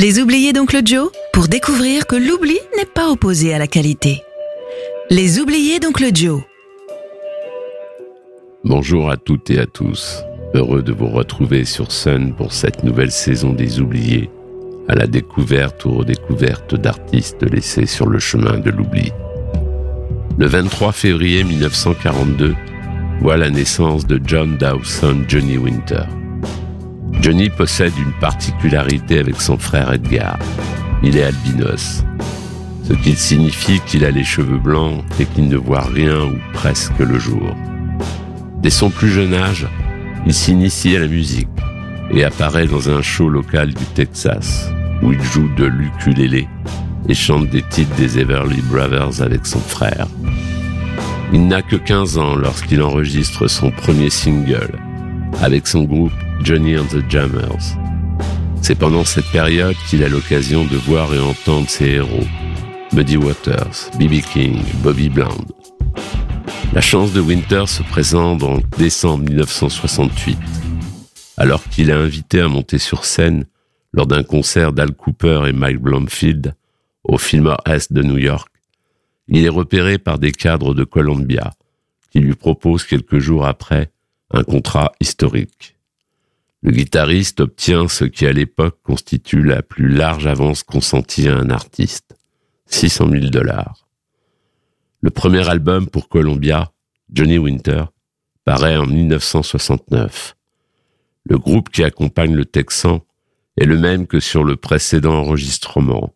Les oubliés d'Oncle Joe pour découvrir que l'oubli n'est pas opposé à la qualité. Les oubliés d'Oncle Joe. Bonjour à toutes et à tous. Heureux de vous retrouver sur Sun pour cette nouvelle saison des oubliés, à la découverte ou redécouverte d'artistes laissés sur le chemin de l'oubli. Le 23 février 1942 voit la naissance de John Dawson Johnny Winter. Johnny possède une particularité avec son frère Edgar. Il est albinos, ce qui signifie qu'il a les cheveux blancs et qu'il ne voit rien ou presque le jour. Dès son plus jeune âge, il s'initie à la musique et apparaît dans un show local du Texas où il joue de l'ukulélé et chante des titres des Everly Brothers avec son frère. Il n'a que 15 ans lorsqu'il enregistre son premier single avec son groupe Johnny and the Jammers. C'est pendant cette période qu'il a l'occasion de voir et entendre ses héros, Muddy Waters, B.B. King, Bobby Bland. La chance de Winter se présente en décembre 1968, alors qu'il est invité à monter sur scène lors d'un concert d'Al Cooper et Mike Blomfield au Fillmore Est de New York. Il est repéré par des cadres de Columbia qui lui proposent quelques jours après un contrat historique. Le guitariste obtient ce qui à l'époque constitue la plus large avance consentie à un artiste, 600 000 dollars. Le premier album pour Columbia, Johnny Winter, paraît en 1969. Le groupe qui accompagne le Texan est le même que sur le précédent enregistrement,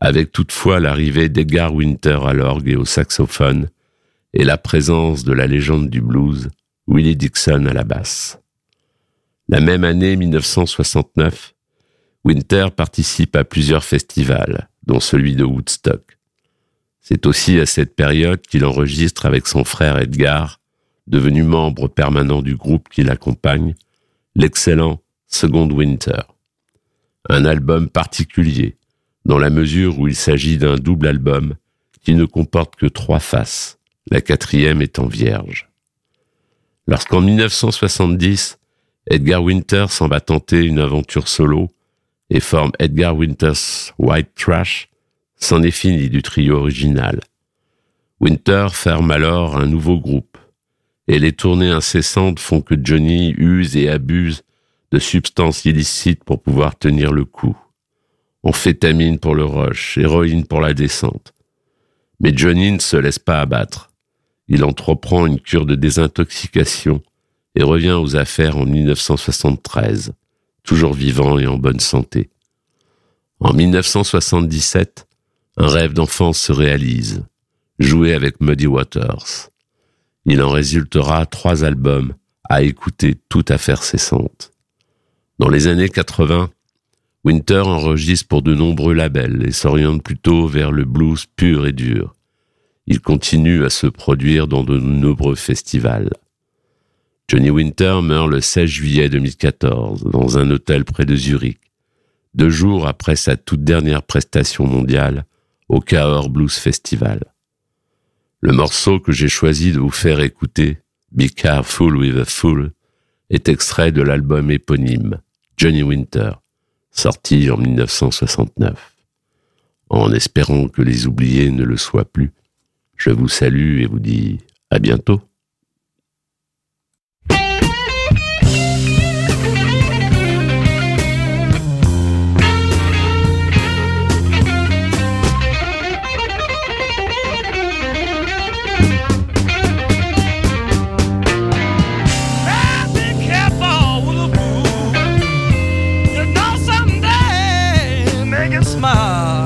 avec toutefois l'arrivée d'Edgar Winter à l'orgue et au saxophone et la présence de la légende du blues, Willie Dixon à la basse. La même année 1969, Winter participe à plusieurs festivals, dont celui de Woodstock. C'est aussi à cette période qu'il enregistre avec son frère Edgar, devenu membre permanent du groupe qui l'accompagne, l'excellent Second Winter. Un album particulier, dans la mesure où il s'agit d'un double album qui ne comporte que trois faces, la quatrième étant vierge. Lorsqu'en 1970, Edgar Winter s'en va tenter une aventure solo et forme Edgar Winter's White Trash, c'en est fini du trio original. Winter ferme alors un nouveau groupe, et les tournées incessantes font que Johnny use et abuse de substances illicites pour pouvoir tenir le coup. Amphétamine pour le rush, héroïne pour la descente. Mais Johnny ne se laisse pas abattre il entreprend une cure de désintoxication et revient aux affaires en 1973, toujours vivant et en bonne santé. En 1977, un rêve d'enfance se réalise, jouer avec Muddy Waters. Il en résultera trois albums à écouter tout à faire cessante. Dans les années 80, Winter enregistre pour de nombreux labels et s'oriente plutôt vers le blues pur et dur il continue à se produire dans de nombreux festivals. Johnny Winter meurt le 16 juillet 2014 dans un hôtel près de Zurich, deux jours après sa toute dernière prestation mondiale au Cahors Blues Festival. Le morceau que j'ai choisi de vous faire écouter, Be Careful with a Fool, est extrait de l'album éponyme Johnny Winter, sorti en 1969. En espérant que les oubliés ne le soient plus, je vous salue et vous dis à bientôt. smile.